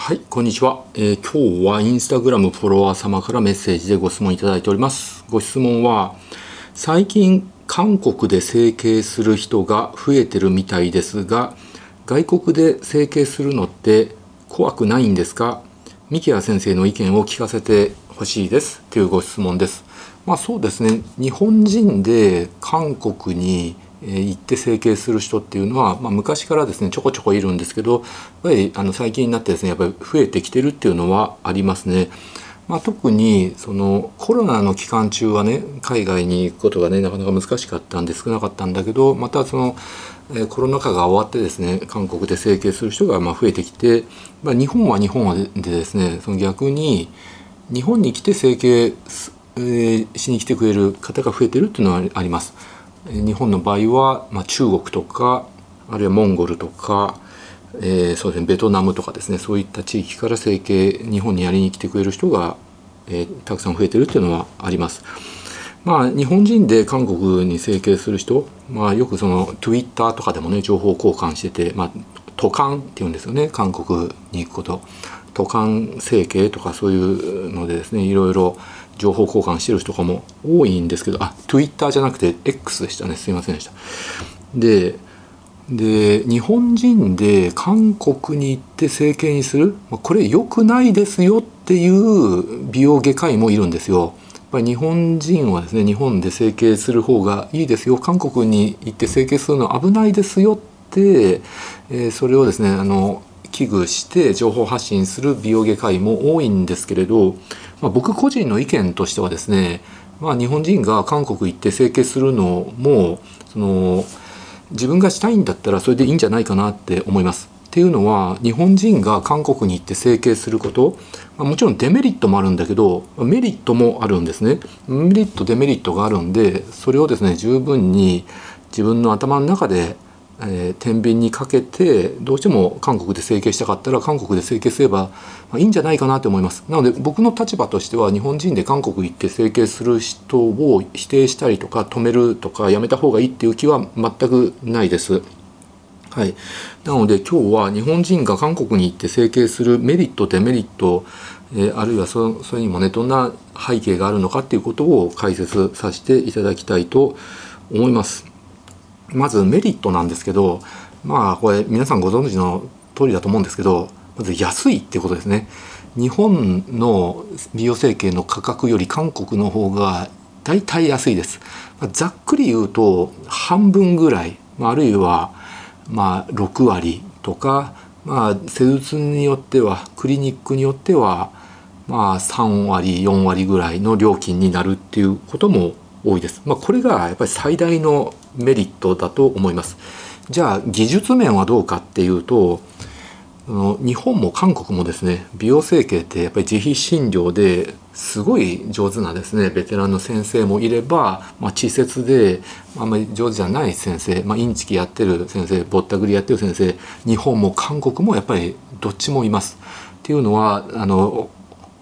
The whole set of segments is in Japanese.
はい、こんにちは、えー今日はインスタグラムフォロワー様からメッセージでご質問いただいております。ご質問は、最近韓国で整形する人が増えてるみたいですが、外国で整形するのって怖くないんですか？三木谷先生の意見を聞かせてほしいです。というご質問です。まあそうですね、日本人で韓国に行って整形する人っていうのは、まあ、昔からですねちょこちょこいるんですけどやっぱりあの最近になってですねやっぱり増えてきてるっていうのはありますね。まあ、特にそのコロナの期間中はね海外に行くことがねなかなか難しかったんで少なかったんだけどまたその、えーコロナ禍が終わってですね韓国で整形する人がまあ増えてきて、まあ、日本は日本ででですねその逆に日本に来て整形す、えーしに来てくれる方が増えてるっていうのはあります。日本の場合は、まあ、中国とかあるいはモンゴルとか、えーそうですね、ベトナムとかですねそういった地域から整形日本にやりに来てくれる人が、えーたくさん増えてるっていうのはあります。まあ、日本人で韓国に整形する人、まあ、よくその Twitter とかでもね情報交換してて、まあ、渡韓っていうんですよね韓国に行くこと渡韓整形とかそういうのでですねいろいろ情報交換してる人とかも多いんですけどあ Twitter じゃなくて X でしたねすいませんでした。でで日本人で韓国に行って整形にする？まこれ良くないですよっていう美容外科医もいるんですよ。やっぱり日本人はですね日本で整形する方がいいですよ韓国に行って整形するのは危ないですよって、えーそれをですねあの危惧して情報発信する美容外科医も多いんですけれど、まあ、僕個人の意見としてはですね、まあ、日本人が韓国行って整形するのもその自分がしたいんだったらそれでいいんじゃないかなって思います。っていうのは日本人が韓国に行って整形すること、まあもちろんデメリットもあるんだけどメリットもあるんですね。メリットデメリットがあるんでそれをですね十分に自分の頭の中で、えー天秤にかけてどうしても韓国で整形したかったら韓国で整形すれば、まいいんじゃないかなと思います。なので僕の立場としては日本人で韓国行って整形する人を否定したりとか止めるとかやめた方がいいっていう気は全くないです。はい、なので今日は日本人が韓国に行って整形するメリットデメリット、えーあるいはそそれにもねどんな背景があるのかっていうことを解説させていただきたいと思います。まずメリットなんですけどまあこれ皆さんご存知の通りだと思うんですけどまず安いっていうことですね。日本の美容整形の価格より韓国の方が大体安いです。まあざっくり言うと半分ぐらい、まああるいはまあ6割とか、まあ、施術によってはクリニックによってはまあ3割4割ぐらいの料金になるっていうことも多いです。まあ、これがやっぱり最大のメリットだと思います。じゃあ技術面はどうかっていうとあの日本も韓国もですね美容整形ってやっぱり自費診療ですごい上手なですねベテランの先生もいれば、まあ、稚拙であんまり上手じゃない先生、まあ、インチキやってる先生ぼったくりやってる先生日本も韓国もやっぱりどっちもいます。っていうのはあの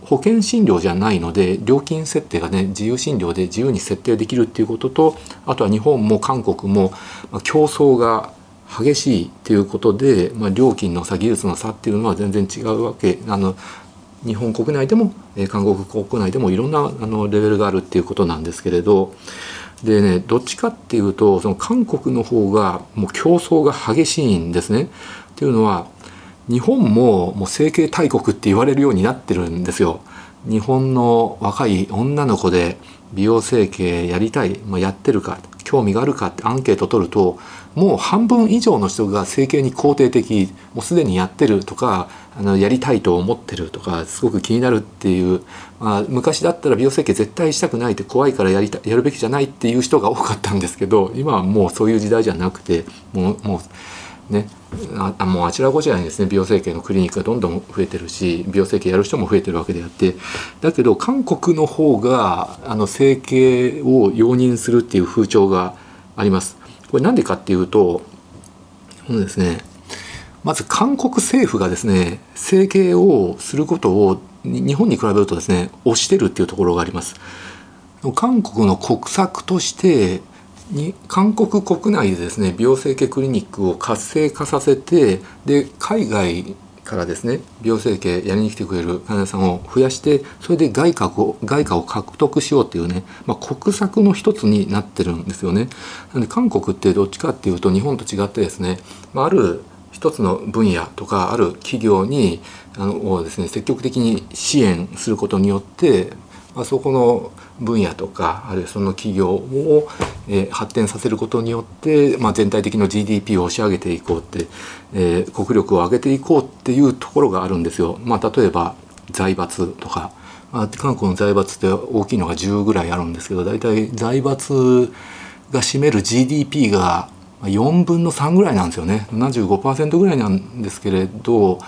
保険診療じゃないので料金設定がね自由診療で自由に設定できるっていうこととあとは日本も韓国も競争が激しいっていうことで、まあ、料金の差技術の差っていうのは全然違うわけあの日本国内でもえ韓国国内でもいろんなあのレベルがあるっていうことなんですけれどでねどっちかっていうとその韓国の方がもう競争が激しいんですね。っていうのは日本ももう整形大国って言われるようになってるんですよ。日本の若い女の子で美容整形やりたい、まあ、やってるか興味があるかってアンケート取るともう半分以上の人が整形に肯定的もうすでにやってるとかあのやりたいと思ってるとかすごく気になるっていう、まあ、昔だったら美容整形絶対したくないって怖いからやりたやるべきじゃないっていう人が多かったんですけど今はもうそういう時代じゃなくてもうもうね、あもうあちらこちらにですね美容整形のクリニックがどんどん増えてるし美容整形やる人も増えてるわけであってだけど韓国の方があの整形を容認するっていう風潮があります。これなんでかっていうとこのですねまず韓国政府がですね整形をすることを日本に比べるとですね推してるっていうところがあります。韓国の国策としてに韓国国内でですね美容整形クリニックを活性化させてで海外からですね美容整形やりに来てくれる患者さんを増やしてそれで外貨を外貨を獲得しようっていうね、まあ、国策の一つになってるんですよね。なので韓国ってどっちかっていうと日本と違ってですね、まあ、ある一つの分野とかある企業にあのをですね積極的に支援することによって、まあ、そこの分野とかあるいはその企業を、えー、発展させることによって、まあ、全体的な GDP を押し上げていこうって、えー、国力を上げていこうっていうところがあるんですよ。まあ、例えば財閥とか、まあ、韓国の財閥って大きいのが10ぐらいあるんですけど大体財閥が占める GDP が4分の3ぐらいなんですよね。75%ぐらいなんですけれど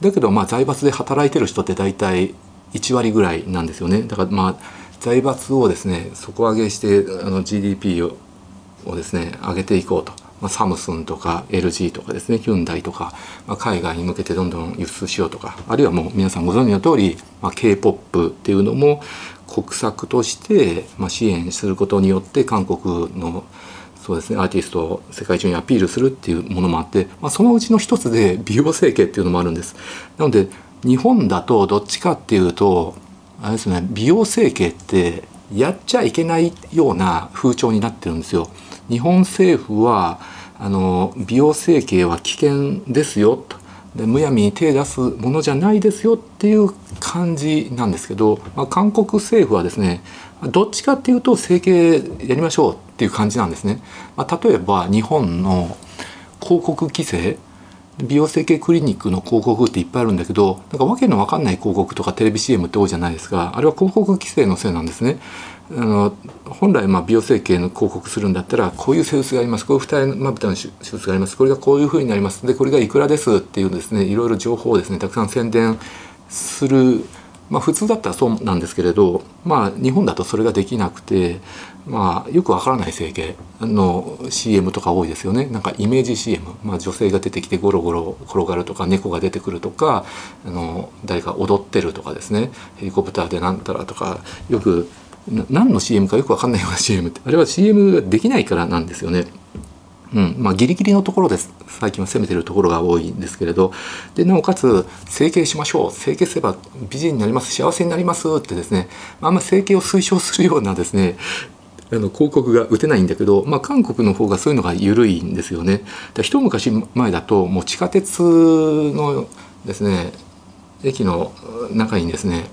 だけどまあ財閥で働いてる人って大体1割ぐらいなんですよね。だからまあ財閥をですね底上げしてあの GDP ををですね上げていこうと、まあ、サムスンとか LG とかですねヒュンダイとか、まあ、海外に向けてどんどん輸出しようとかあるいはもう皆さんご存知の通り、まあ、k p o p っていうのも国策として、まあ、支援することによって韓国のそうですねアーティストを世界中にアピールするっていうものもあって、まあ、そのうちの一つで美容整形っていうのもあるんです。なので日本だとどっちかっていうとあれですね美容整形ってやっちゃいけないような風潮になってるんですよ。日本政府はあの美容整形は危険ですよとでむやみに手出すものじゃないですよっていう感じなんですけど、まあ、韓国政府はですねどっちかっていうと整形やりましょうっていう感じなんですね。まあ、例えば日本の広告規制美容整形クリニックの広告っていっぱいあるんだけどなんかわけのわかんない広告とかテレビ CM って多いじゃないですか。あれは広告規制のせいなんですね。あの本来まあ美容整形の広告するんだったらこういう施術があります。こういう二重まぶたの手術があります。これがこういうふうになります。でこれがいくらですっていうですねいろいろ情報をですねたくさん宣伝する。まあ普通だったらそうなんですけれどまあ日本だとそれができなくてまあよくわからない整形の CM とか多いですよね。なんかイメージ CM、まあ、女性が出てきてゴロゴロ転がるとか猫が出てくるとかあの誰か踊ってるとかですね。ヘリコプターでなんたらとか。よく何の CM かよく分かんないような CM って。あれは CM ができないからなんですよね。うん。まあ、ギリギリのところです。最近は攻めてるところが多いんですけれど。でなおかつ整形しましょう。整形すれば美人になります。幸せになりますってですね。あんま整形を推奨するようなですねあの広告が打てないんだけど、まあ、韓国の方がそういうのが緩いんですよね。一昔前だともう地下鉄のですね駅の中にですね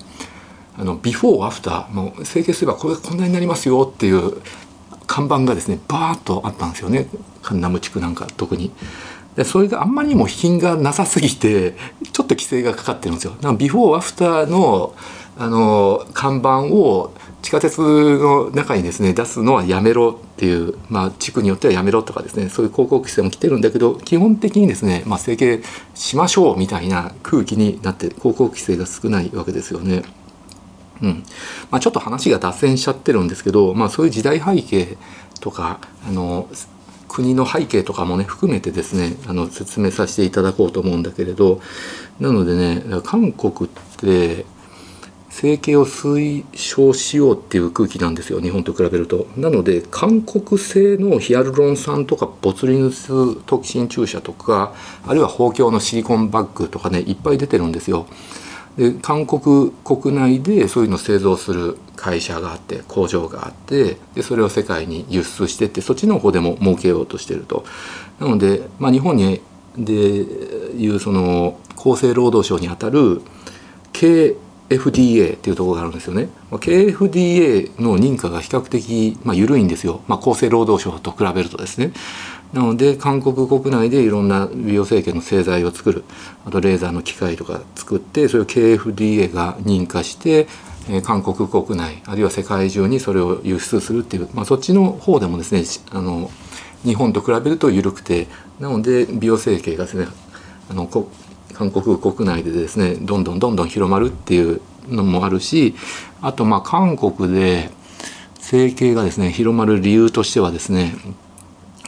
あのビフォーアフターもう整形すればこれこんなになりますよっていう看板がですねバーッとあったんですよねカンナム地区なんか特に。でそれがあんまりにも品がなさすぎてちょっと規制がかかってるんですよ。だかビフォーアフターのあの看板を地下鉄の中にですね出すのはやめろっていう、まあ、地区によってはやめろとかですねそういう広告規制も来てるんだけど基本的にですね、まあ、整形しましょうみたいな空気になって広告規制が少ないわけですよね。うんまあ、ちょっと話が脱線しちゃってるんですけど、まあ、そういう時代背景とかあの国の背景とかもね含めてですねあの説明させていただこうと思うんだけれどなのでね韓国って整形を推奨しようっていう空気なんですよ日本と比べると。なので韓国製のヒアルロン酸とかボツリヌストキシン注射とかあるいは包協のシリコンバッグとかねいっぱい出てるんですよ。で韓国国内でそういうのを製造する会社があって工場があってでそれを世界に輸出してってそっちの方でも儲けようとしてると。なので、まあ、日本にでいうその厚生労働省にあたる経 KFDA っていうところがあるんですよね。まあ KFDA の認可が比較的、まあ、緩いんですよ、まあ、厚生労働省と比べるとですね。なので韓国国内でいろんな美容整形の製剤を作るあとレーザーの機械とか作ってそれを KFDA が認可してえ韓国国内あるいは世界中にそれを輸出するっていう、まあ、そっちの方でもですねあの日本と比べると緩くてなので美容整形がですねあの韓国国内でですねどんどんどんどん広まるっていうのもあるしあとまあ韓国で整形がですね広まる理由としてはですね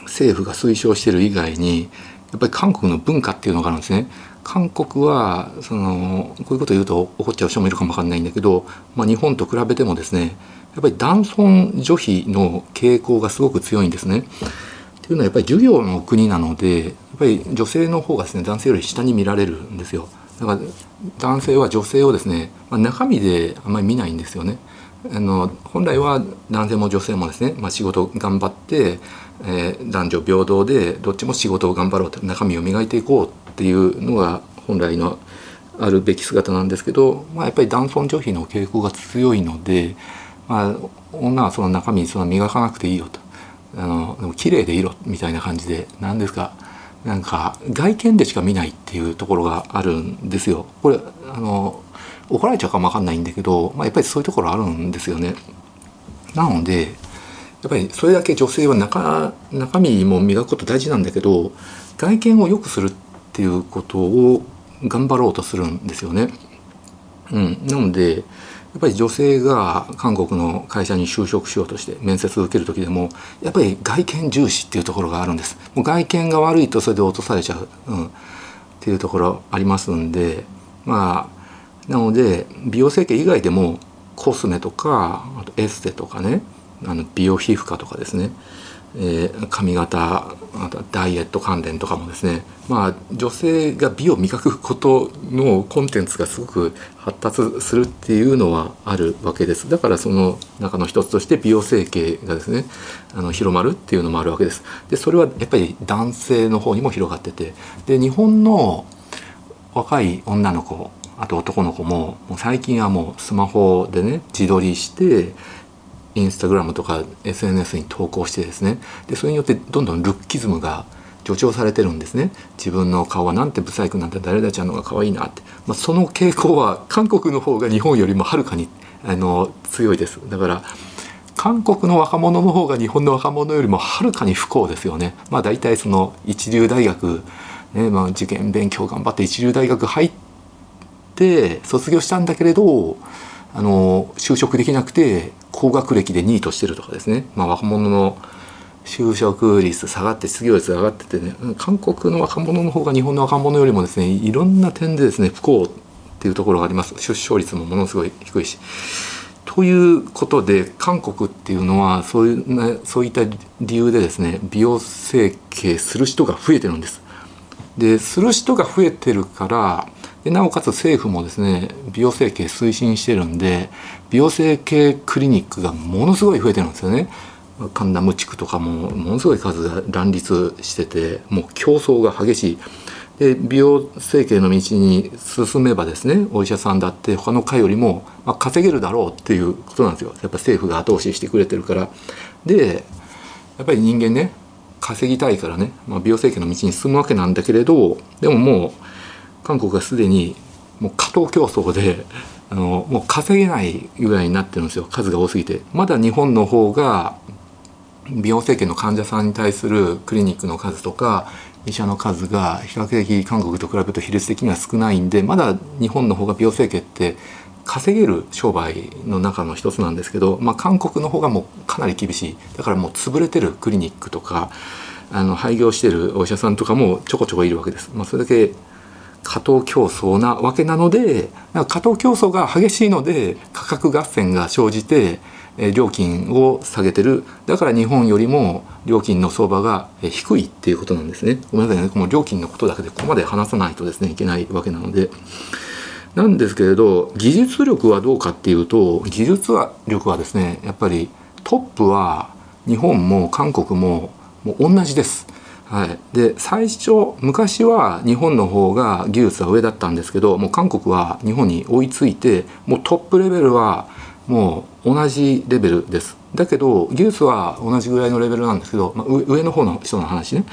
政府が推奨してる以外にやっぱり韓国の文化っていうのがあるんですね。韓国はそのこういうこと言うと怒っちゃう人もいるかもわかんないんだけど、まあ、日本と比べてもですねやっぱり男尊女卑の傾向がすごく強いんですね。っていうのはやっぱり授業の国なのでやっぱり女性の方がですね男性より下に見られるんですよ。だから男性は女性をですね、まあ、中身であんまり見ないんですよね。あの本来は男性も女性もですね、まあ、仕事頑張って、えー、男女平等でどっちも仕事を頑張ろうと中身を磨いていこうっていうのが本来のあるべき姿なんですけど、まあ、やっぱり男尊女卑の傾向が強いので、まあ、女はその中身その磨かなくていいよと。あのでも綺麗でいろみたいな感じで何ですかなんか外見でしか見ないっていうところがあるんですよ。これあの怒られちゃうかもわかんないんだけど、まあ、やっぱりそういうところあるんですよね。なのでやっぱりそれだけ女性は中中身も磨くこと大事なんだけど外見を良くするっていうことを頑張ろうとするんですよね。うん、なのでっぱり女性が韓国の会社に就職しようとして面接を受ける時でもやっぱり外見重視っていうところがあるんです。もう外見が悪いとそれで落とされちゃう、うん、っていうところありますんでまあなので美容整形以外でもコスメとかあとエステとかねあの美容皮膚科とかですね。えー、髪型あとダイエット関連とかもですね。まあ女性が美を磨くことのコンテンツがすごく発達するっていうのはあるわけです。だからその中の一つとして美容整形がですねあの広まるっていうのもあるわけです。でそれはやっぱり男性の方にも広がってて。で日本の若い女の子あと男の子ももう最近はもうスマホでね自撮りしてインスタグラムとか SNS に投稿してですね。でそれによってどんどんルッキズムが助長されてるんですね。自分の顔はなんてブサイクなんて誰々ちゃんの方が可愛いなって、まあ、その傾向は韓国の方が日本よりもはるかにあの強いです。だから韓国の若者の方が日本の若者よりもはるかに不幸ですよね。まあ大体その一流大学、ねまあ、受験勉強頑張って一流大学入って卒業したんだけれどあの就職できなくて高学歴で2位としてるとかですね、まあ、若者の就職率下がって失業率上がっててね韓国の若者の方が日本の若者よりもですねいろんな点でですね不幸っていうところがあります出生率もものすごい低いし。ということで韓国っていうのはそういう、ね、そういった理由でですね美容整形する人が増えてるんです。でする人が増えてるからでなおかつ政府もですね美容整形推進してるんで美容整形クリニックがものすごい増えてるんですよね。神田無地区とかもものすごい数が乱立しててもう競争が激しい。で美容整形の道に進めばですねお医者さんだって他の科よりも、まあ、稼げるだろうっていうことなんですよやっぱ政府が後押ししてくれてるからでやっぱり人間ね稼ぎたいからね、まあ、美容整形の道に進むわけなんだけれどでももう韓国がすでにもう過当競争で あのもう稼げないぐらいになってるんですよ。数が多すぎて。まだ日本の方が美容整形の患者さんに対するクリニックの数とか医者の数が比較的韓国と比べると比率的には少ないんでまだ日本の方が美容整形って稼げる商売の中の一つなんですけど、まあ、韓国の方がもうかなり厳しい。だからもう潰れてるクリニックとかあの廃業してるお医者さんとかもちょこちょこいるわけです。まあ、それだけ過当競争なわけなので過当競争が激しいので価格合戦が生じて料金を下げてる。だから日本よりも料金の相場が低いっていうことなんですね。ごめんなさいね。この料金のことだけでここまで話さないとですねいけないわけなので。なんですけれど技術力はどうかっていうと技術力はですねやっぱりトップは日本も韓国ももう同じです。はい、で最初昔は日本の方が技術は上だったんですけどもう韓国は日本に追いついてもうトップレベルはもう同じレベルです。だけど技術は同じぐらいのレベルなんですけど、まあ、上の方の人の話ね。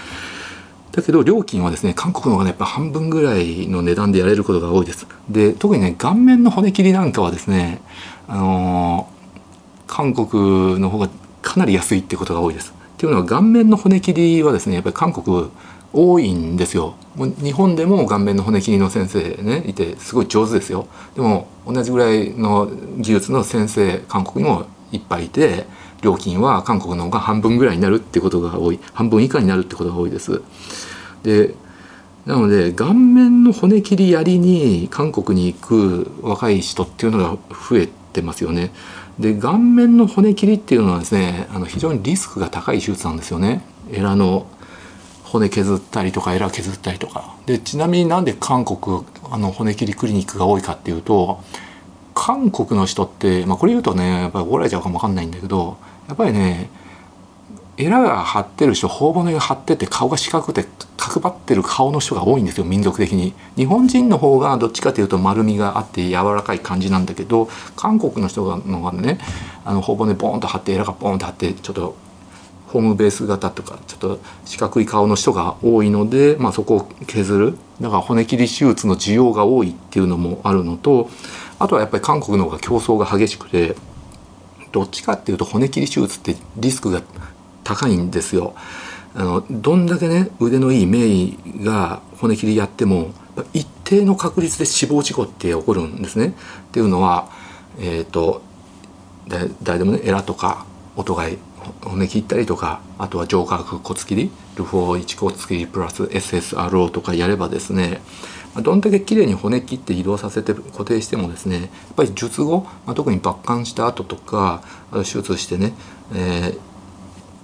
だけど料金はですね韓国の方がねやっぱ半分ぐらいの値段でやれることが多いです。で特にね顔面の骨切りなんかはですねあのー、韓国の方がかなり安いってことが多いです。っていうのは顔面の骨切りはですねやっぱり韓国多いんですよ。日本でも顔面の骨切りの先生ねいてすごい上手ですよ。でも同じぐらいの技術の先生韓国にもいっぱいいて料金は韓国の方が半分ぐらいになるってことが多い。半分以下になるってことが多いです。でなので顔面の骨切りやりに韓国に行く若い人っていうのが増えてますよね。で顔面の骨切りっていうのはですねあの非常にリスクが高い手術なんですよね。エラの骨削ったりとかエラ削ったりとかでちなみになんで韓国あの骨切りクリニックが多いかっていうと韓国の人って、まあ、これ言うとねやっぱり怒られちゃうかもわかんないんだけどやっぱりねエラが張ってる人頬骨が張ってて顔が四角くて角張ってる顔の人が多いんですよ民族的に。日本人の方がどっちかというと丸みがあって柔らかい感じなんだけど韓国の人がのがねあの頬骨ボーンと張ってエラがボーンと張ってちょっとホームベース型とかちょっと四角い顔の人が多いので、まあ、そこを削る。だから骨切り手術の需要が多いっていうのもあるのとあとはやっぱり韓国の方が競争が激しくてどっちかっていうと骨切り手術ってリスクが高いんですよ。あのどんだけね腕のいい名医が骨切りやっても一定の確率で死亡事故って起こるんですね。っていうのは、えーと、誰でもねエラとか音がい骨切ったりとかあとは上下骨切りルフォー1骨切りプラス SSRO とかやればですねどんだけ綺麗に骨切って移動させて固定してもですねやっぱり術後、まあ、特に抜管した後とか手術してね、えー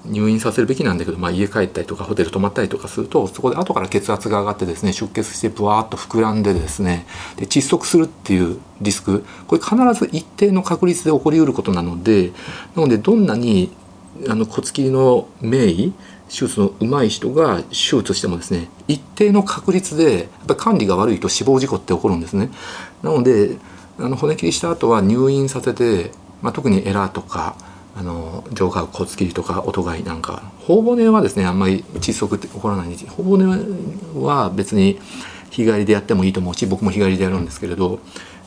入院させるべきなんだけど、まあ、家帰ったりとかホテル泊まったりとかするとそこで後から血圧が上がってですね出血してブワーッと膨らんでですねで窒息するっていうリスクこれ必ず一定の確率で起こりうることなのでなのでどんなにあの骨切りの名医手術の上手い人が手術してもですね一定の確率でやっぱ管理が悪いと死亡事故って起こるんですね。なのであの骨切りした後は入院させて、まあ、特にエラーとかあの上下骨切りとか音貝なんか。頬骨はですねあんまり窒息って起こらないんです。頬骨は別に日帰りでやってもいいと思うし僕も日帰りでやるんですけれどやっ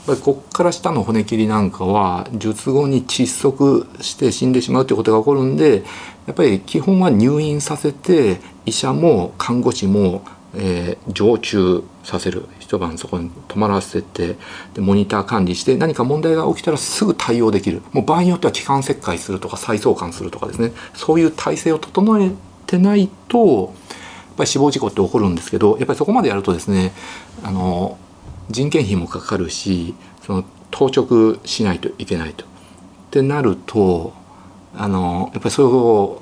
ぱりこっから下の骨切りなんかは術後に窒息して死んでしまうということが起こるんでやっぱり基本は入院させて医者も看護師も、えー、常駐させる一晩そこに泊まらせてでモニター管理して何か問題が起きたらすぐ対応できるもう場合によっては気管切開するとか再送還するとかですねそういう体制を整えてないとやっぱり死亡事故って起こるんですけどやっぱりそこまでやるとですねあの人件費もかかるしその当直しないといけないと。ってなるとあのやっぱりそれを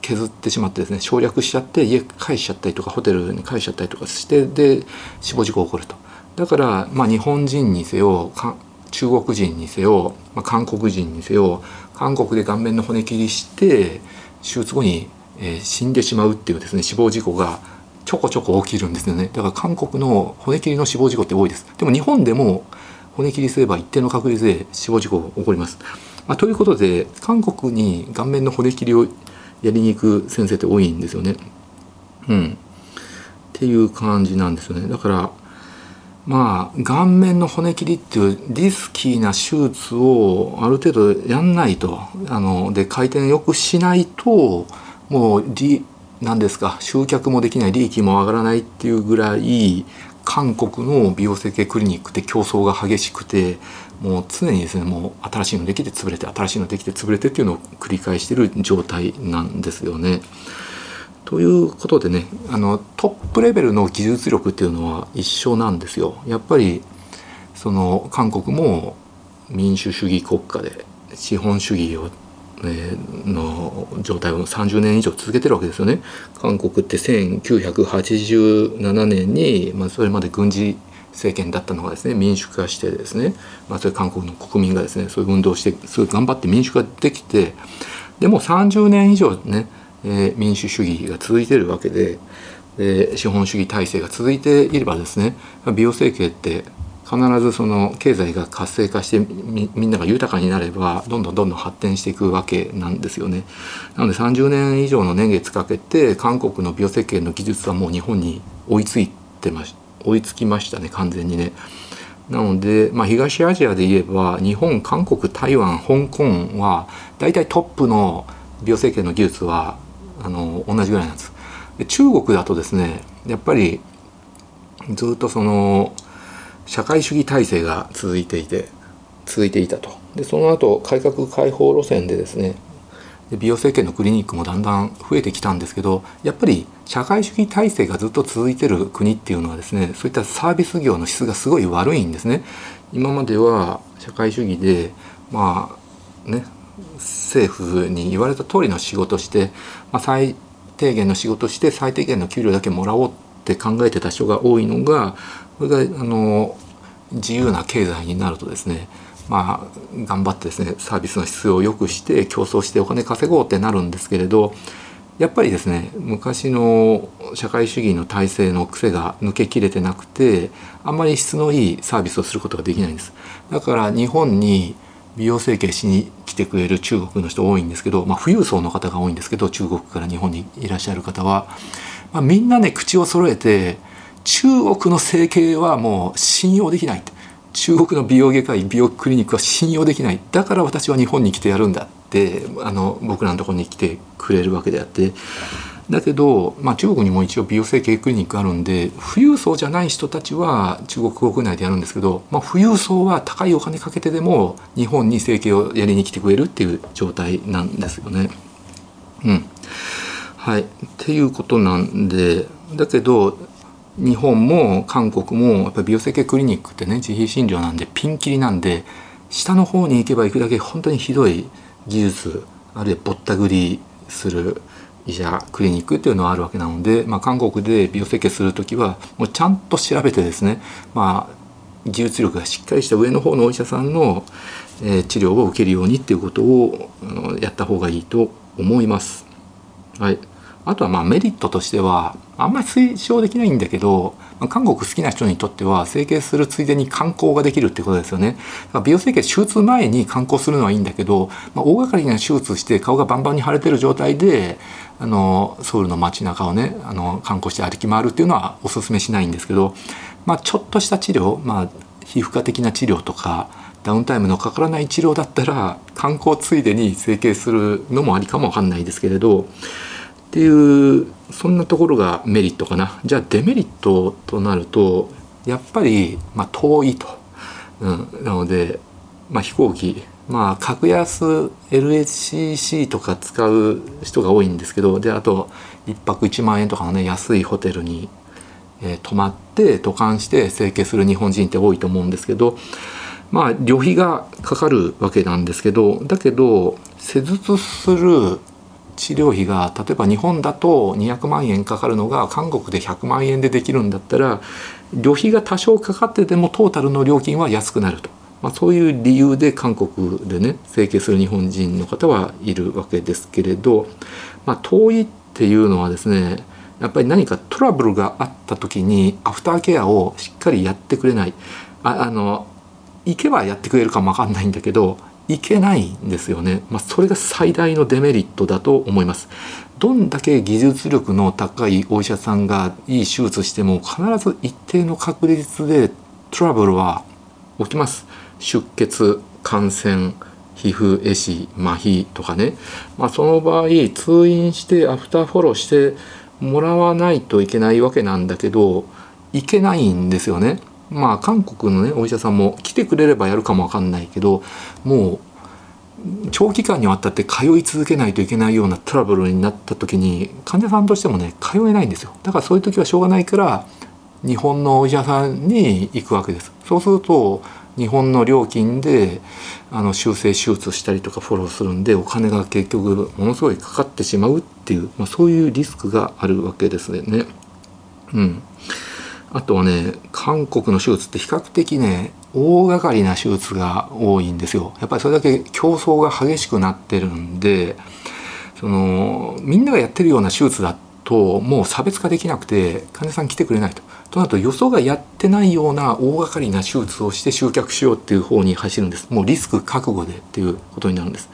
削ってしまってですね省略しちゃって家返しちゃったりとかホテルに返しちゃったりとかしてで死亡事故起こると。だからまあ日本人にせよ中国人にせよ、まあ、韓国人にせよ韓国で顔面の骨切りして手術後に、えー、死んでしまうっていうですね死亡事故がちょこちょこ起きるんですよね。だから韓国の骨切りの死亡事故って多いです。でも日本でも骨切りすれば一定の確率で死亡事故が起こります、まあ、ということで韓国に顔面の骨切りをやりに行く先生って多いんですよね。うん。っていう感じなんですよね。だからまあ顔面の骨切りっていうリスキーな手術をある程度やんないとあので回転よくしないともう利なんですか集客もできない利益も上がらないっていうぐらい韓国の美容整形クリニックって競争が激しくてもう常にですねもう新しいのできて潰れて新しいのできて潰れてっていうのを繰り返してる状態なんですよね。ということでねあのトップレベルの技術力っていうのは一緒なんですよ。やっぱりその韓国も民主主義国家で資本主義をの状態を30年以上続けてるわけですよね。韓国って1987年に、まあ、それまで軍事政権だったのがですね民主化してですね、まあ、それ韓国の国民がですねそういう運動をしてすごい頑張って民主化できてでも30年以上ね、えー、民主主義が続いているわけで、えー、資本主義体制が続いていればですね美容整形って必ずその経済が活性化してみんなが豊かになればどんどんどんどん発展していくわけなんですよね。なので30年以上の年月かけて韓国の美容設計の技術はもう日本に追いついてまし追いつきましたね完全にね。なので、まあ、東アジアで言えば日本韓国台湾香港は大体トップの美容整形の技術はあの同じぐらいなんです。で中国だとですねやっぱりずっとその社会主義体制が続いていて続いていたとでその後改革開放路線でですねで美容整形のクリニックもだんだん増えてきたんですけどやっぱり社会主義体制がずっと続いてる国っていうのはですねそういったサービス業の質がすごい悪いんですね。今までは社会主義でまあね政府に言われた通りの仕事して、まあ、最低限の仕事して最低限の給料だけもらおうって考えてた人が多いのがこれがあの自由な経済になるとですねまあ頑張ってですねサービスの質を良くして競争してお金稼ごうってなるんですけれどやっぱりですね昔の社会主義の体制の癖が抜けきれてなくてあんまり質のいいサービスをすることができないんです。だから日本に美容整形しに来てくれる中国の人多いんですけど、まあ、富裕層の方が多いんですけど中国から日本にいらっしゃる方は、まあ、みんなね口を揃えて中国の整形はもう信用できないって。中国の美容外科医美容クリニックは信用できない。だから私は日本に来てやるんだってあの僕らのところに来てくれるわけであって。だけど、まあ、中国にも一応美容整形クリニックあるんで富裕層じゃない人たちは中国国内でやるんですけど、まあ、富裕層は高いお金かけてでも日本に整形をやりに来てくれるっていう状態なんですよね。うん、はい。っていうことなんでだけど日本も韓国もやっぱり美容整形クリニックってね自費診療なんでピンキリなんで下の方に行けば行くだけ本当にひどい技術あるいはぼったくりする医者クリニックっていうのはあるわけなので、まあ、韓国で美容整形する時はもうちゃんと調べてですね、まあ、技術力がしっかりした上の方のお医者さんの、え、治療を受けるようにっていうことをやった方がいいと思います。はい、あとはまあメリットとしてはあんまり推奨できないんだけどまあ韓国好きな人にとっては整形するついでに観光ができるってことですよね。だから美容整形手術前に観光するのはいいんだけど、まあ、大掛かりな手術して顔がバンバンに腫れてる状態であのソウルの街中をねあの観光して歩き回るっていうのはおすすめしないんですけど、まあ、ちょっとした治療、まあ、皮膚科的な治療とかダウンタイムのかからない治療だったら観光ついでに整形するのもありかもわかんないですけれどっていうそんなところがメリットかな。じゃあデメリットとなるとやっぱり、まあ、遠いと、うん、なので、まあ、飛行機。まあ格安 LHCC とか使う人が多いんですけどであと1泊1万円とかのね安いホテルに、えー、泊まって渡韓して整形する日本人って多いと思うんですけどまあ旅費がかかるわけなんですけどだけど施術する治療費が例えば日本だと200万円かかるのが韓国で100万円でできるんだったら旅費が多少かかってでもトータルの料金は安くなると、まあ、そういう理由で韓国でね整形する日本人の方はいるわけですけれど、まあ、遠いっていうのはですねやっぱり何かトラブルがあった時にアフターケアをしっかりやってくれない。ああの行けばやってくれるかも分かんないんだけどいけないんですよね、まあ、それが最大のデメリットだと思います。どんだけ技術力の高いお医者さんがいい手術しても必ず一定の確率でトラブルは起きます。出血感染皮膚壊死麻痺とかね、まあ、その場合通院してアフターフォローしてもらわないといけないわけなんだけどいけないんですよね。まあ韓国のねお医者さんも来てくれればやるかもわかんないけどもう長期間にわたって通い続けないといけないようなトラブルになった時に患者さんとしてもね通えないんですよ。だからそういう時はしょうがないから日本のお医者さんに行くわけです。そうすると日本の料金であの修正手術したりとかフォローするんでお金が結局ものすごいかかってしまうっていう、まあ、そういうリスクがあるわけですね。うん、あとはね韓国の手術って比較的ね大掛かりな手術が多いんですよやっぱりそれだけ競争が激しくなってるんでそのみんながやってるような手術だともう差別化できなくて患者さん来てくれないと。となると予想がやってないような大掛かりな手術をして集客しようっていう方に走るんですもうリスク覚悟でっていうことになるんです。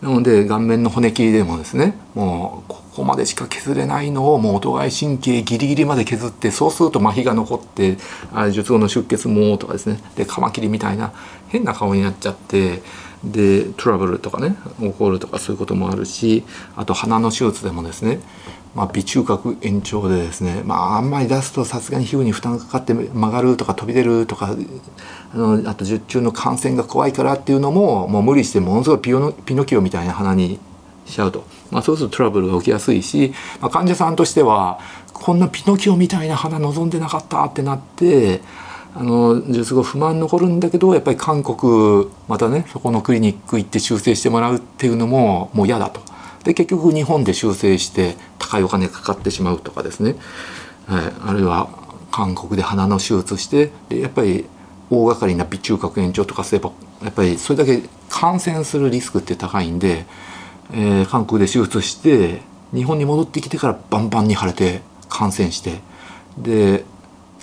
なので顔面の骨切りでもですねもうここまでしか削れないのをもう音外神経ギリギリまで削ってそうすると麻痺が残ってあ術後の出血もとかですね。でカマキリみたいな変な顔になっちゃってでトラブルとかね起こるとかそういうこともあるしあと鼻の手術でもですねまあ、微中隔延長でですね、まあ、あんまり出すとさすがに皮膚に負担がかかって曲がるとか飛び出るとかあのあと術中の感染が怖いからっていうのももう無理してものすごいピノピノキオみたいな鼻にしちゃうと、まあ、そうするとトラブルが起きやすいし、まあ、患者さんとしてはこんなピノキオみたいな鼻望んでなかったってなってあの術後不満残るんだけどやっぱり韓国またねそこのクリニック行って修正してもらうっていうのももう嫌だと。で結局日本で修正して高いお金かかってしまうとかですね、はい、あるいは韓国で鼻の手術してやっぱり大掛かりな鼻中隔延長とかすればやっぱりそれだけ感染するリスクって高いんで、えー、韓国で手術して日本に戻ってきてからバンバンに腫れて感染してで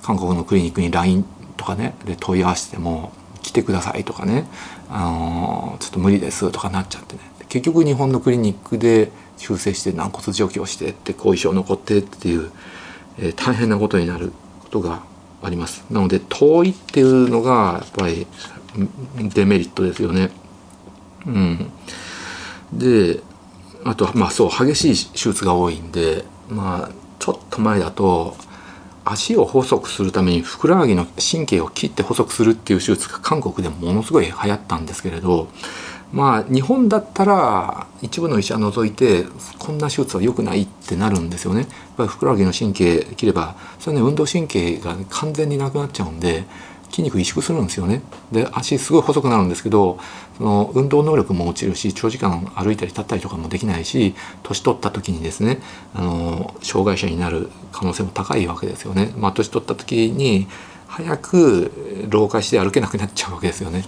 韓国のクリニックに LINE とかねで問い合わせても来てくださいとかね、あのー、ちょっと無理ですとかなっちゃってね。結局日本のクリニックで修正して軟骨除去をしてって後遺症残ってっていう、えー、大変なことになることがあります。なので遠いっていうのがやっぱりデメリットですよね。うん。であとまあそう激しい手術が多いんでまあちょっと前だと足を細くするためにふくらはぎの神経を切って細くするっていう手術が韓国でものすごい流行ったんですけれどまあ日本だったら一部の医者除いてこんな手術は良くないってなるんですよね。やっぱりふくらはぎの神経切ればそれね運動神経が完全になくなっちゃうんで筋肉萎縮するんですよね。で足すごい細くなるんですけどその運動能力も落ちるし長時間歩いたり立ったりとかもできないし年取った時にですねあの障害者になる可能性も高いわけですよね。まあ、年取った時に早く老化して歩けなくなっちゃうわけですよね。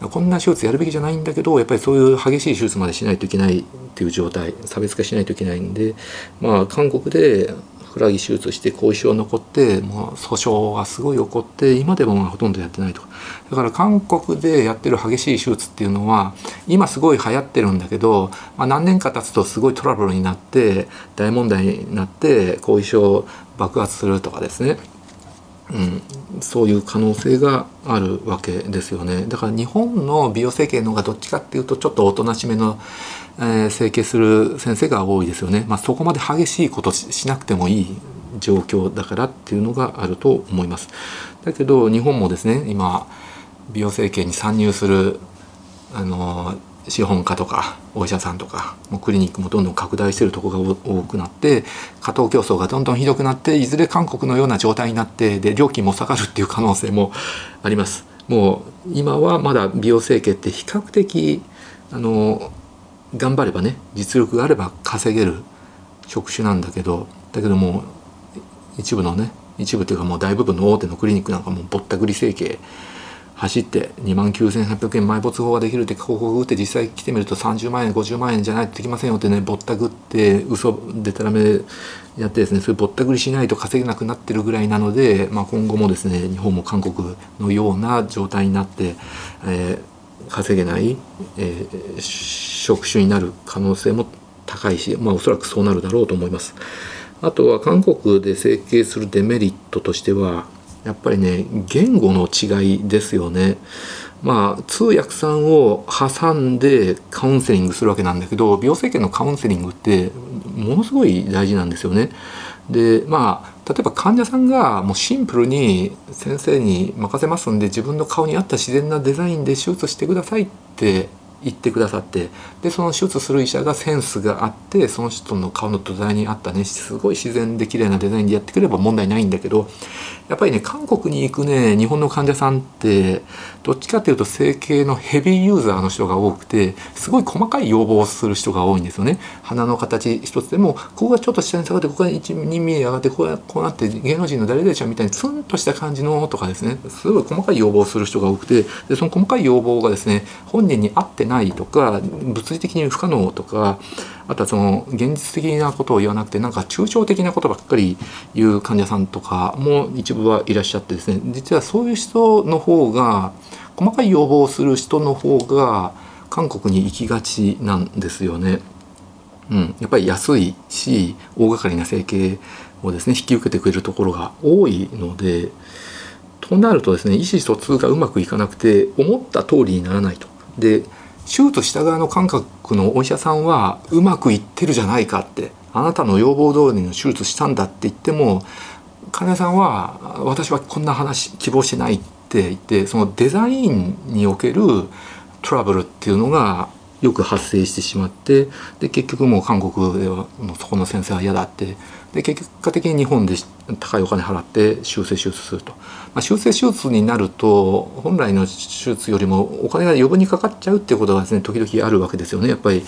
こんな手術やるべきじゃないんだけどやっぱりそういう激しい手術までしないといけないっていう状態差別化しないといけないんでまあ韓国でふくらはぎ手術して後遺症残ってもう訴訟がすごい起こって今でもほとんどやってないとか。だから韓国でやってる激しい手術っていうのは今すごい流行ってるんだけど、まあ、何年か経つとすごいトラブルになって大問題になって後遺症爆発するとかですね。うん、そういう可能性があるわけですよね。だから日本の美容整形の方がどっちかっていうとちょっとおとなしめの、えー、整形する先生が多いですよね、まあ、そこまで激しいことしなくてもいい状況だからっていうのがあると思いますだけど日本もですね今美容整形に参入するあの資本家とかお医者さんとかもうクリニックもどんどん拡大してるとこが多くなって過当競争がどんどんひどくなっていずれ韓国のような状態になってで料金も下がるっていう可能性もあります。もう今はまだ美容整形って比較的あの頑張ればね実力があれば稼げる職種なんだけどだけども一部のね一部というかもう大部分の大手のクリニックなんかもぼったくり整形走って2万9800円埋没法ができるって広告打って実際来てみると30万円50万円じゃないとできませんよってねぼったくって嘘でたらめやってですねそれぼったくりしないと稼げなくなってるぐらいなので、まあ、今後もですね日本も韓国のような状態になって、えー、稼げない、えー、職種になる可能性も高いし、まあ、おそらくそうなるだろうと思います。あとは韓国で整形するデメリットとしてはやっぱりね言語の違いですよね。まあ通訳さんを挟んでカウンセリングするわけなんだけど美容整形のカウンセリングってものすごい大事なんですよね。でまあ例えば患者さんがもうシンプルに先生に任せますんで自分の顔に合った自然なデザインで手術してくださいって言ってくださってでその手術する医者がセンスがあってその人の顔の土台に合ったねすごい自然で綺麗なデザインでやってくれば問題ないんだけどやっぱりね韓国に行くね日本の患者さんってどっちかっていうと整形のヘビーユーザーの人が多くてすごい細かい要望をする人が多いんですよね。鼻の形一つでもここがちょっと下に下がってここが1 2ミリ上がってこうこうなって芸能人の誰々ちゃんみたいにツンとした感じのとかですね。すごい細かい要望をする人が多くてでその細かい要望がですね本人に合ってないとか物理的に不可能とかあとはその現実的なことを言わなくてなんか抽象的なことばっかり言う患者さんとかも一部はいらっしゃってですね実はそういう人の方が細かい要望をする人の方が韓国に行きがちなんですよね。うん、やっぱり安いし大掛かりな整形をですね引き受けてくれるところが多いのでとなるとですね意思疎通がうまくいかなくて思った通りにならないと。で手術した側の感覚のお医者さんはうまくいってるじゃないかってあなたの要望通りの手術したんだって言っても患者さんは私はこんな話希望してないって言ってそのデザインにおけるトラブルっていうのがよく発生してしまってで結局もう韓国ではもうそこの先生は嫌だってで結果的に日本で高いお金払って修正手術すると、まあ、修正手術になると本来の手術よりもお金が余分にかかっちゃうっていうことがですね時々あるわけですよねやっぱり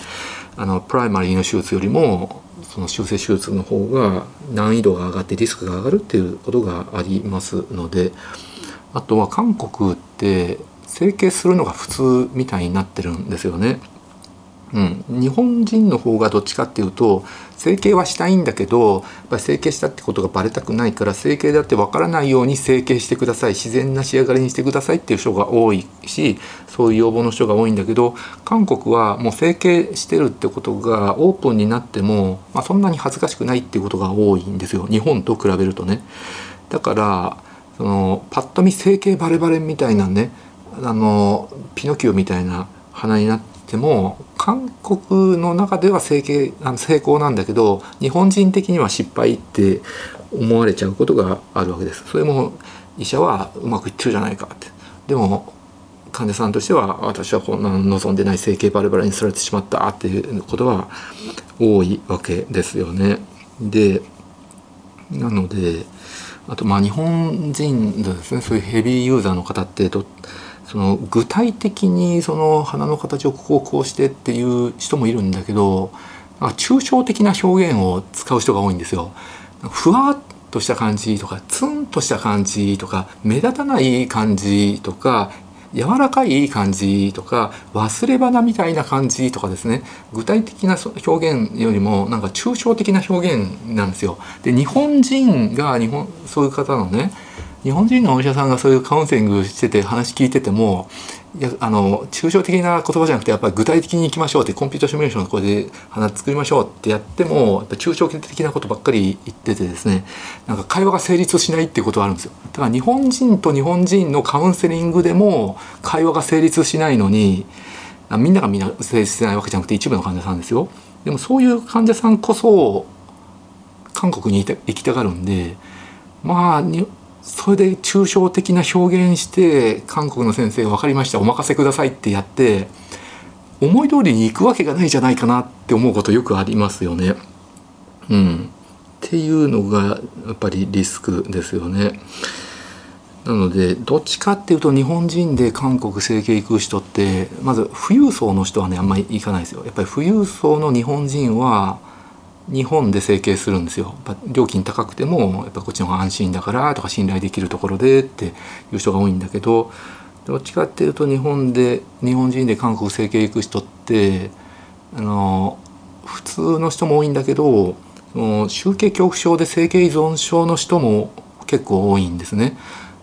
あのプライマリーの手術よりもその修正手術の方が難易度が上がってリスクが上がるっていうことがありますのであとは韓国って整形するのが普通みたいになってるんですよね。うん、日本人の方がどっちかっていうと整形はしたいんだけどやっぱ整形したってことがバレたくないから整形だってわからないように整形してください。自然な仕上がりにしてくださいっていう人が多いしそういう要望の人が多いんだけど韓国はもう整形してるってことがオープンになっても、まあ、そんなに恥ずかしくないっていうことが多いんですよ。日本と比べるとね。だからそのパッと見整形バレバレみたいなねあのピノキオみたいな鼻になっても韓国の中では整形あの成功なんだけど日本人的には失敗って思われちゃうことがあるわけです。それも医者はうまくいってるじゃないかってでも患者さんとしては私はこんな望んでない整形バレバレにされてしまったっていうことは多いわけですよね。でなのであとまあ日本人ですねそういうヘビーユーザーの方ってとその具体的にその鼻の形をこうこうしてっていう人もいるんだけど抽象的な表現を使う人が多いんですよ。ふわっとした感じとかツンとした感じとか目立たない感じとか柔らかい感じとか忘れ花みたいな感じとかですね具体的な表現よりもなんか抽象的な表現なんですよ。で日本人が日本そういう方のね日本人のお医者さんがそういうカウンセリングしてて話聞いててもいやあの抽象的な言葉じゃなくてやっぱり具体的にいきましょうってコンピューターシミュレーションのこれで花作りましょうってやってもやっぱ抽象的なことばっかり言っててですね。なんか会話が成立しないっていうことはあるんですよ。だから日本人と日本人のカウンセリングでも会話が成立しないのにみんながみんな成立してないわけじゃなくて一部の患者さんですよ。でもそういう患者さんこそ韓国に行きたがるんでまあそれで抽象的な表現して韓国の先生分かりましたお任せくださいってやって思い通りに行くわけがないじゃないかなって思うことよくありますよね。うん、っていうのがやっぱりリスクですよね。なのでどっちかっていうと日本人で韓国整形行く人ってまず富裕層の人はねあんまり行かないですよ。やっぱり富裕層の日本人は日本で整形するんですよ料金高くてもやっぱこっちの方が安心だからとか信頼できるところでっていう人が多いんだけどどっちかっていうと日本で日本人で韓国整形行く人ってあの普通の人も多いんだけど集計恐怖症で整形依存症の人も結構多いんですね。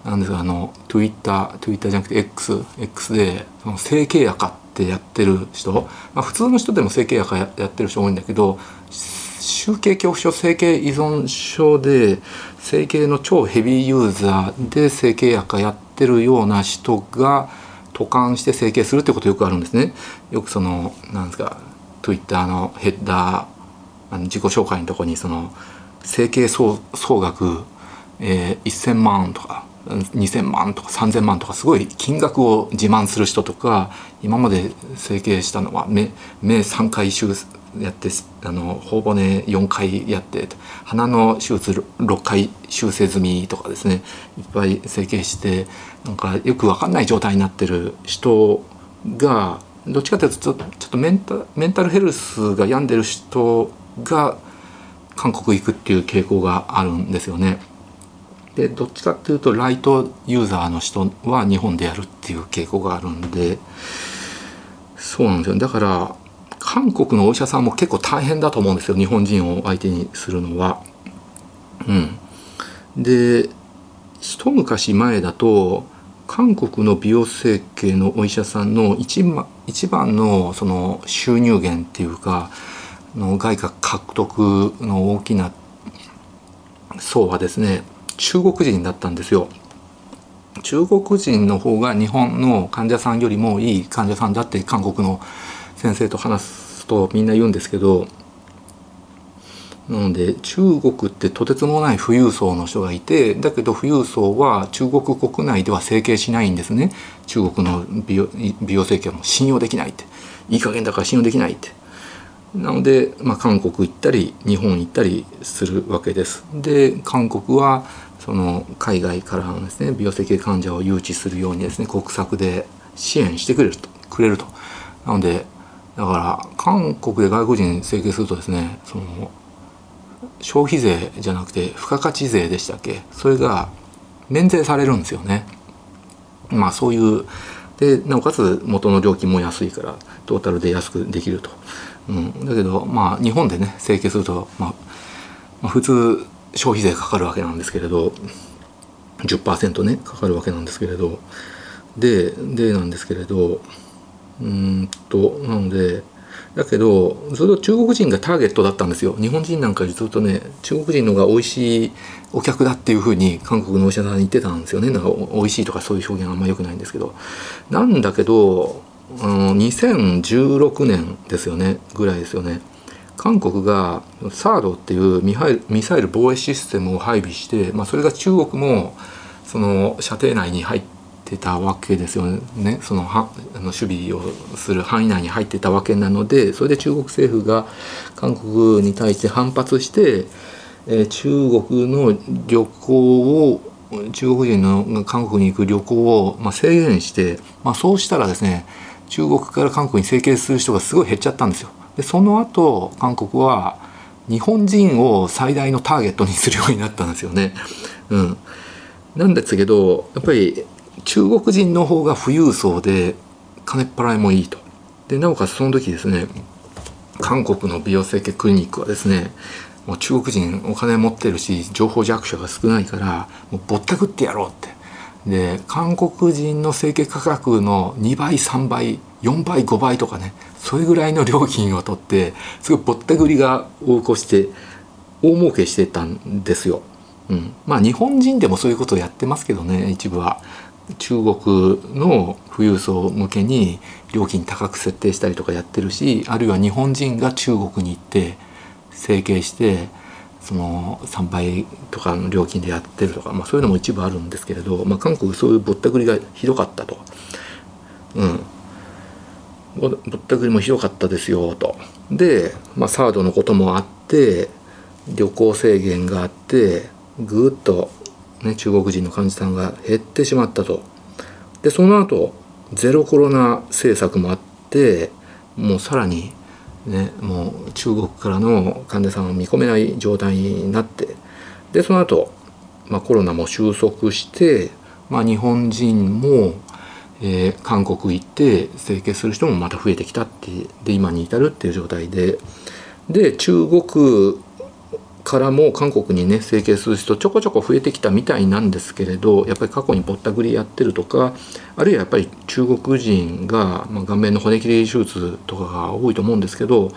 なんですがあの Twitter Twitter じゃなくて X, X でその整形やかってやってる人、まあ、普通の人でも整形やかやってる人多いんだけど集計恐怖症整形依存症で整形の超ヘビーユーザーで整形薬やってるような人が渡韓して整形するってことよくあるんですね。よくそのなんですか Twitter のヘッダーあの自己紹介のとこにその整形総総額、えー、1,000万とか2,000万とか3,000万とかすごい金額を自慢する人とか今まで整形したのは目目3回手やってあの頬骨4回やって鼻の手術6回修正済みとかですねいっぱい整形してなんかよく分かんない状態になってる人がどっちかというとちょっとメンタメンタルヘルスが病んでる人が韓国行くっていう傾向があるんですよね。でどっちかっていうとライトユーザーの人は日本でやるっていう傾向があるんでそうなんですよだから韓国のお医者さんも結構大変だと思うんですよ日本人を相手にするのは。うん、で一昔前だと韓国の美容整形のお医者さんの一番一番のその収入源っていうかの外貨獲得の大きな層はですね中国人だったんですよ。中国人の方が日本の患者さんよりもいい患者さんだって韓国の先生と話すとみんな言うんですけどなので中国ってとてつもない富裕層の人がいてだけど富裕層は中国国内では整形しないんですね。中国の美容美容整形はも信用できないって。いい加減だから信用できないって。なので、まあ、韓国行ったり日本行ったりするわけです。で韓国はその海外からのですね美容整形患者を誘致するようにですね国策で支援してくれるとくれると。なのでだから韓国で外国人整形するとですねその消費税じゃなくて付加価値税でしたっけ？それが免税されるんですよね。まあそういうでなおかつ元の料金も安いからトータルで安くできると。うん、だけどまあ日本でね整形すると、まあ、まあ、普通消費税かかるわけなんですけれど10%ねかかるわけなんですけれどででなんですけれどうんとなのでだけどずっと中国人がターゲットだったんですよ。日本人なんかずっとね中国人の方が美味しいお客だっていうふうに韓国のお医者さんに言ってたんですよね。なんか美味しいとかそういう表現あんま良くないんですけど。なんだけどあの2016年ですよね。ぐらいですよね。韓国が THAAD っていうミサイル防衛システムを配備して、まあ、それが中国もその射程内に入ってたわけですよねそのはあの守備をする範囲内に入ってたわけなのでそれで中国政府が韓国に対して反発して、えー、中国の旅行を中国人の韓国に行く旅行を、まあ、制限して、まあ、そうしたらですね中国から韓国に整形する人がすごい減っちゃったんですよ。でその後韓国は日本人を最大のターゲットにするようになったんですよね。うん、なんですけどやっぱり中国人の方が富裕層で金っ払いもいいと。でなおかつその時ですね韓国の美容整形クリニックはですねもう中国人お金持ってるし情報弱者が少ないからもうぼったくってやろうってで韓国人の整形価格の2倍3倍4倍5倍とかねそれぐらいの料金を取ってすごいぼったくりが横行して大儲けしてたんですよ。うん、まあ日本人でもそういうことをやってますけどね一部は。中国の富裕層向けに料金高く設定したりとかやってるしあるいは日本人が中国に行って整形してその3倍とかの料金でやってるとか、まあ、そういうのも一部あるんですけれど、まあ、韓国そういうぼったくりがひどかったと。うんぼったくりもひどかったですよと。で、まあ、サードのこともあって旅行制限があってぐっとね、中国人の患者さんが減ってしまったと。でその後ゼロコロナ政策もあってもうさらに、ね、もう中国からの患者さんを見込めない状態になってでその後、まあコロナも収束して、まあ、日本人も、えー、韓国行って整形する人もまた増えてきたってで今に至るっていう状態でで中国からも韓国にね整形する人ちょこちょこ増えてきたみたいなんですけれどやっぱり過去にぼったくりやってるとかあるいはやっぱり中国人が、まあ、顔面の骨切り手術とかが多いと思うんですけどやっ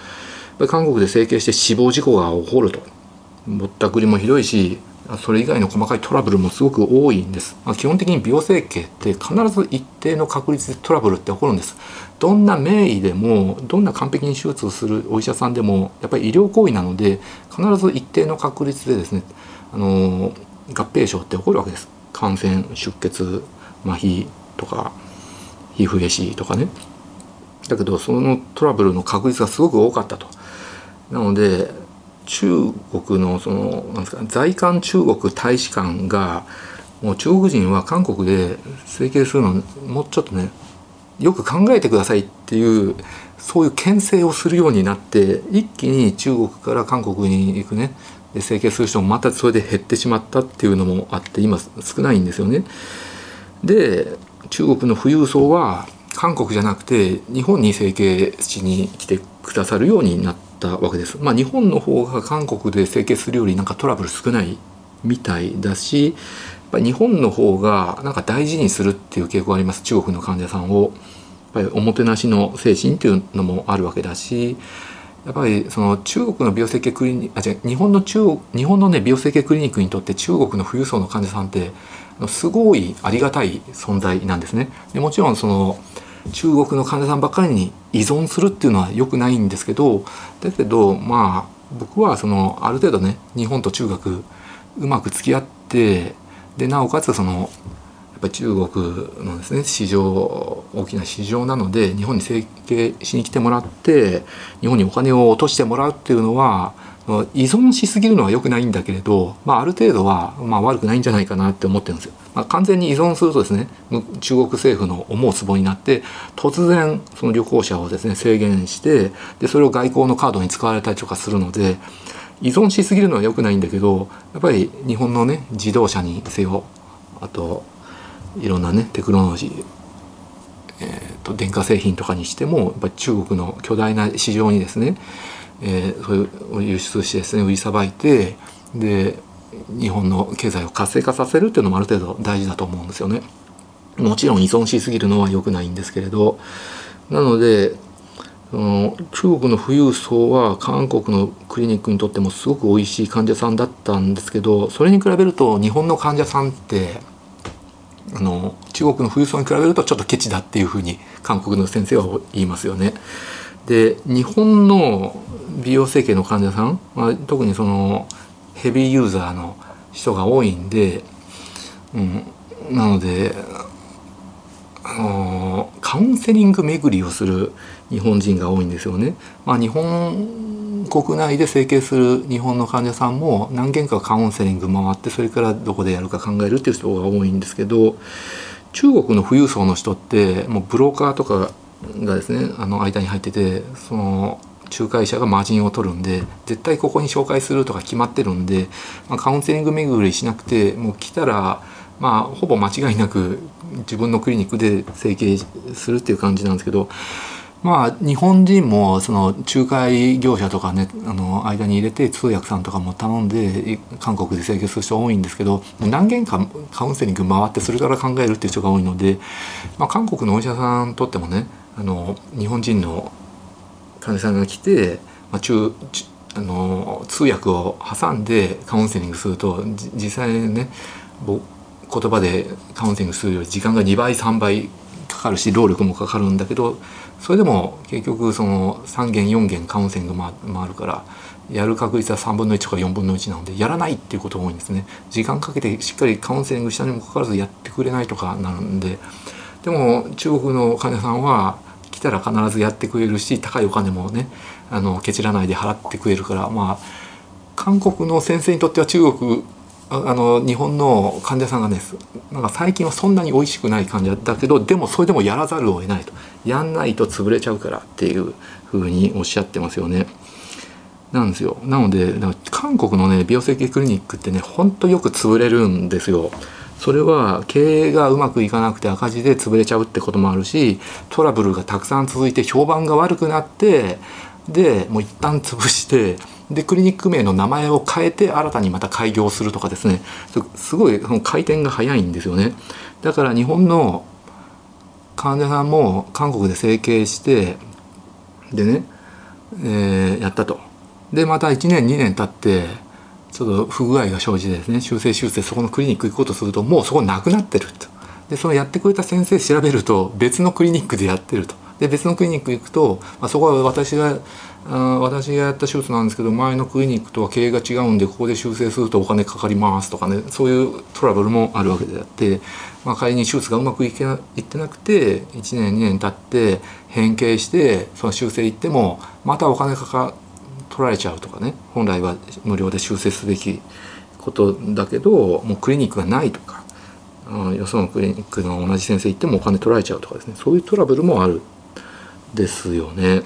ぱり韓国で整形して死亡事故が起こると。ぼったくりもひどいしそれ以外の細かいトラブルもすごく多いんです、まあ、基本的に美容整形って必ず一定の確率でトラブルって起こるんです。どんな名医でもどんな完璧に手術をするお医者さんでもやっぱり医療行為なので必ず一定の確率でですねあの合併症って起こるわけです。感染出血麻痺とか皮膚壊死とかね。だけどそのトラブルの確率がすごく多かったと。なので中国のそのなんですか在韓中国大使館がもう中国人は韓国で整形するのもうちょっとねよく考えてくださいっていうそういう牽制をするようになって一気に中国から韓国に行くね整形する人もまたそれで減ってしまったっていうのもあって今少ないんですよね。で中国の富裕層は韓国じゃなくて日本に整形しに来てくださるようになったわけです。まあ、日本の方が韓国で整形するよりなんかトラブル少ないみたいだしぱり日本の方がなんか大事にするっていう傾向があります中国の患者さんを。やっぱりおもてなしの精神っていうのもあるわけだしやっぱりその中国の美容整形クリニックあ違う日本の中国日本のね美容整形クリニックにとって中国の富裕層の患者さんってすごいありがたい存在なんですね。でもちろんその中国の患者さんばっかりに依存するっていうのは良くないんですけどだけどまあ僕はそのある程度ね日本と中国うまく付き合ってでなおかつそのやっぱり中国のですね市場大きな市場なので日本に整形しに来てもらって日本にお金を落としてもらうっていうのは依存しすぎるのは良くないんだけれど、まあ、ある程度はま悪くないんじゃないかなって思ってるんですよ。まあ、完全に依存するとですね中国政府の思うツボになって突然その旅行者をですね制限してでそれを外交のカードに使われたりとかするので依存しすぎるのは良くないんだけどやっぱり日本のね自動車にせよあといろんなねテクノロジーえーと、電化製品とかにしてもやっぱり中国の巨大な市場にですねえー、そういう輸出してですね売りさばいてで日本の経済を活性化させるっていうのもある程度大事だと思うんですよね。もちろん依存しすぎるのは良くないんですけれどなのでの中国の富裕層は韓国のクリニックにとってもすごく美味しい患者さんだったんですけどそれに比べると日本の患者さんってあの中国の富裕層に比べるとちょっとケチだっていうふうに韓国の先生は言いますよね。で日本の美容整形の患者さん、まあ、特にそのヘビーユーザーの人が多いんで、うん、なのであのカウンセリング巡りをする日本人が多いんですよね。まあ、日本国内で整形する日本の患者さんも何件かカウンセリング回ってそれからどこでやるか考えるっていう人が多いんですけど中国の富裕層の人ってもうブローカーとかがですねあの間に入っててその仲介者がマージンを取るんで絶対ここに紹介するとか決まってるんで、まあ、カウンセリング巡りしなくてもう来たらまあほぼ間違いなく自分のクリニックで整形するっていう感じなんですけどまあ日本人もその仲介業者とかねあの間に入れて通訳さんとかも頼んで韓国で整形する人多いんですけど何件かカウンセリング回ってそれから考えるっていう人が多いので、まあ、韓国のお医者さんにとってもねあの日本人の患者さんが来て、まあ、中あの通訳を挟んでカウンセリングすると実際ね言葉でカウンセリングするより時間が2倍3倍かかるし労力もかかるんだけどそれでも結局その3件4件カウンセリング回るからやる確率は3分の1とか4分の1なのでやらないっていうことが多いんですね。時間かけてしっかりカウンセリングしたにもかかわらずやってくれないとかなるんででも中国の患者さんは来たら必ずやってくれるし高いお金もねあのケチらないで払ってくれるからまあ韓国の先生にとっては中国あの日本の患者さんがねなんか最近はそんなに美味しくない患者だけどでもそれでもやらざるを得ないと。やんないと潰れちゃうからっていうふうにおっしゃってますよね。なんですよなので韓国のね美容整形クリニックってねほんとよく潰れるんですよ。それは経営がうまくいかなくて赤字で潰れちゃうってこともあるしトラブルがたくさん続いて評判が悪くなってでもう一旦潰してでクリニック名の名前を変えて新たにまた開業するとかですねすごいその回転が早いんですよねだから日本の患者さんも韓国で整形してでね、えー、やったと。でまた1年2年経ってちょっと不具合が生じてですね修正修正そこのクリニック行こうとするともうそこなくなってると。でそのやってくれた先生調べると別のクリニックでやってると。で別のクリニック行くと、まあ、そこは私があ私がやった手術なんですけど前のクリニックとは経営が違うんでここで修正するとお金かかりますとかねそういうトラブルもあるわけであって、まあ、仮に手術がうまくいけないってなくて1年2年経って変形してその修正行ってもまたお金かか取られちゃうとかね本来は無料で修正すべきことだけどもうクリニックがないとか、うん、よそのクリニックの同じ先生行ってもお金取られちゃうとかですねそういうトラブルもあるですよね。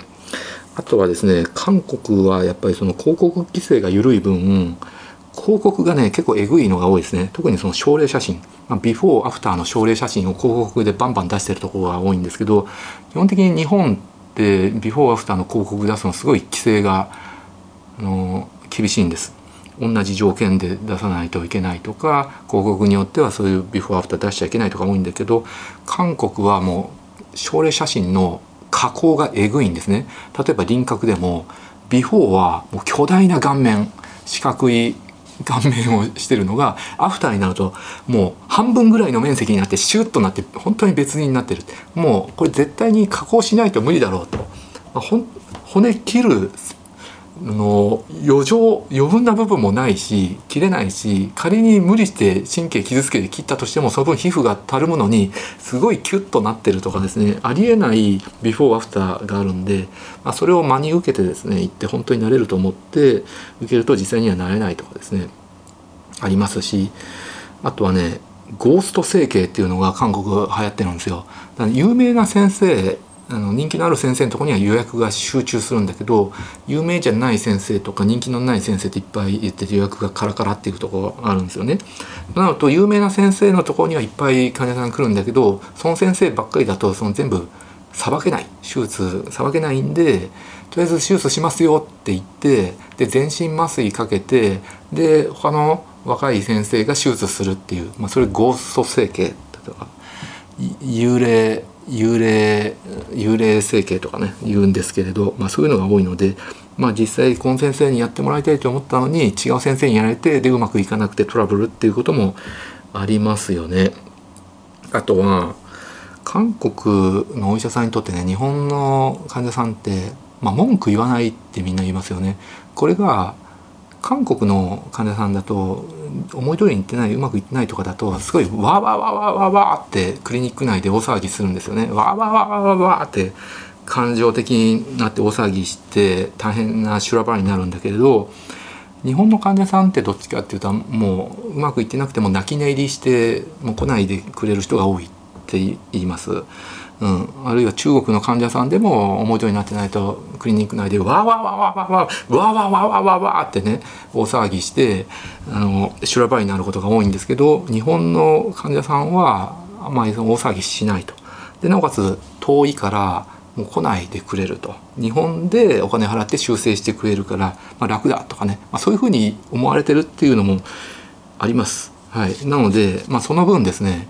あとはですね韓国はやっぱりその広告規制が緩い分広告がね結構えぐいのが多いですね。特にその症例写真、まあ、ビフォーアフターの症例写真を広告でバンバン出してるところが多いんですけど基本的に日本ってビフォーアフターの広告出すのすごい規制があの厳しいんです。同じ条件で出さないといけないとか広告によってはそういうビフォーアフター出しちゃいけないとか多いんだけど韓国はもう症例写真の加工がえぐいんですね。例えば輪郭でもビフォーはもう巨大な顔面四角い顔面をしてるのがアフターになるともう半分ぐらいの面積になってシュッとなって本当に別になってる。もうこれ絶対に加工しないと無理だろうと。ま骨切るの余剰余分な部分もないし切れないし仮に無理して神経傷つけて切ったとしてもその分皮膚がたるむのにすごいキュッとなってるとかですねありえないビフォーアフターがあるんで、まあ、それを真に受けてですね行って本当になれると思って受けると実際にはなれないとかですねありますしあとはねゴースト整形っていうのが韓国流行ってるんですよ。有名な先生あの人気のある先生のとこには予約が集中するんだけど有名じゃない先生とか人気のない先生っていっぱい言ってて予約がカラカラっていくとこがあるんですよね。なのと有名な先生のとこにはいっぱい患者さん来るんだけどその先生ばっかりだとその全部さばけない手術さばけないんでとりあえず手術しますよって言ってで全身麻酔かけてで他の若い先生が手術するっていう、まあ、それゴースト整形とか幽霊幽霊幽霊整形とかね言うんですけれど、まあ、そういうのが多いので、まあ、実際この先生にやってもらいたいと思ったのに違う先生にやられてでうまくいかなくてトラブルっていうこともありますよね。あとは韓国のお医者さんにとってね日本の患者さんって、まあ、文句言わないってみんな言いますよね。これが韓国の患者さんだと思い通りにいってないうまくいってないとかだとすごいわーわーわーわーわーわーってクリニック内で大騒ぎするんですよね。わーわーわーわーわーわーって感情的になって大騒ぎして大変な修羅場になるんだけれど日本の患者さんってどっちかっていうともううまくいってなくても泣き寝入りしてもう来ないでくれる人が多いって言います。うん、あるいは中国の患者さんでも思い通りになってないとクリニック内でわーわーわーわーわーわーわーわーわーわーわわってね大騒ぎしてあの修羅場になることが多いんですけど日本の患者さんはあまり大騒ぎしないと。でなおかつ遠いからもう来ないでくれると日本でお金払って修正してくれるから、まあ、楽だとかね、まあ、そういうふうに思われてるっていうのもあります。はい、なので、まあ、その分ですね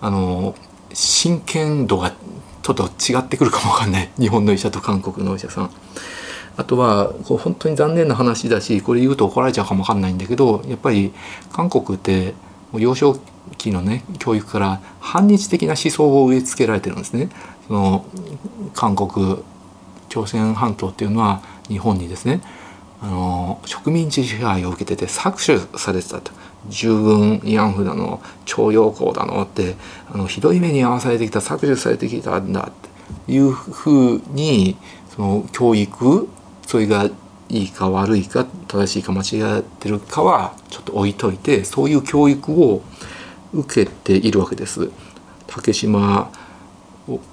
あの真剣度がちょっと違ってくるかもわかんない 日本の医者と韓国のお医者さん。あとはこう本当に残念な話だしこれ言うと怒られちゃうかもわかんないんだけどやっぱり韓国って幼少期のね教育から反日的な思想を植え付けられてるんですね。その韓国朝鮮半島っていうのは日本にですねあの植民地支配を受けてて搾取されてたと従軍慰安婦だの徴用工だのってあのひどい目に遭わされてきた搾取されてきたんだっていうふうにその教育それがいいか悪いか正しいか間違ってるかはちょっと置いといてそういう教育を受けているわけです。竹島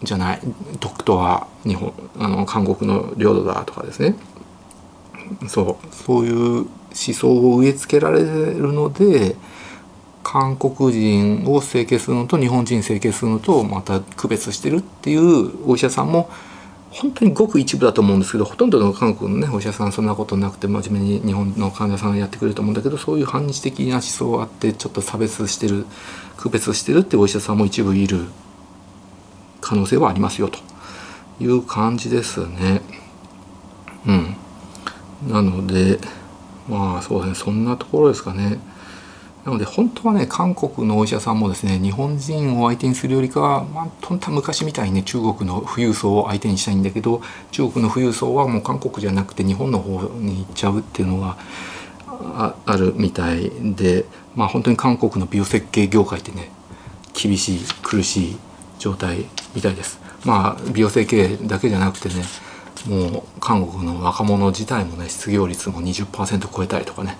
じゃない独島は日本あの韓国の領土だとかですねそうそういう思想を植え付けられるので韓国人を整形するのと日本人整形するのとまた区別してるっていうお医者さんも本当にごく一部だと思うんですけどほとんどの韓国のねお医者さんそんなことなくて真面目に日本の患者さんやってくれると思うんだけどそういう反日的な思想があってちょっと差別してる区別してるってお医者さんも一部いる可能性はありますよという感じですね。うん、なのでまあそうですねそんなところですかね。なので本当はね韓国のお医者さんもですね日本人を相手にするよりかは、まあ、本当は昔みたいにね中国の富裕層を相手にしたいんだけど中国の富裕層はもう韓国じゃなくて日本の方に行っちゃうっていうのがああるみたいでまあ本当に韓国の美容設計業界ってね厳しい苦しい状態みたいです。まあ美容整形だけじゃなくてねもう韓国の若者自体もね失業率も20%超えたりとかね。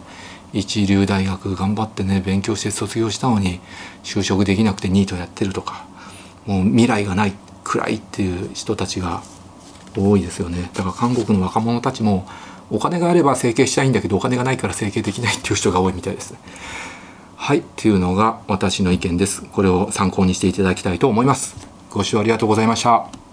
一流大学頑張ってね勉強して卒業したのに就職できなくてニートやってるとかもう未来がない暗いっていう人たちが多いですよね。だから韓国の若者たちもお金があれば整形したいんだけどお金がないから整形できないっていう人が多いみたいです。はいっていうのが私の意見です。これを参考にしていただきたいと思います。ご視聴ありがとうございました。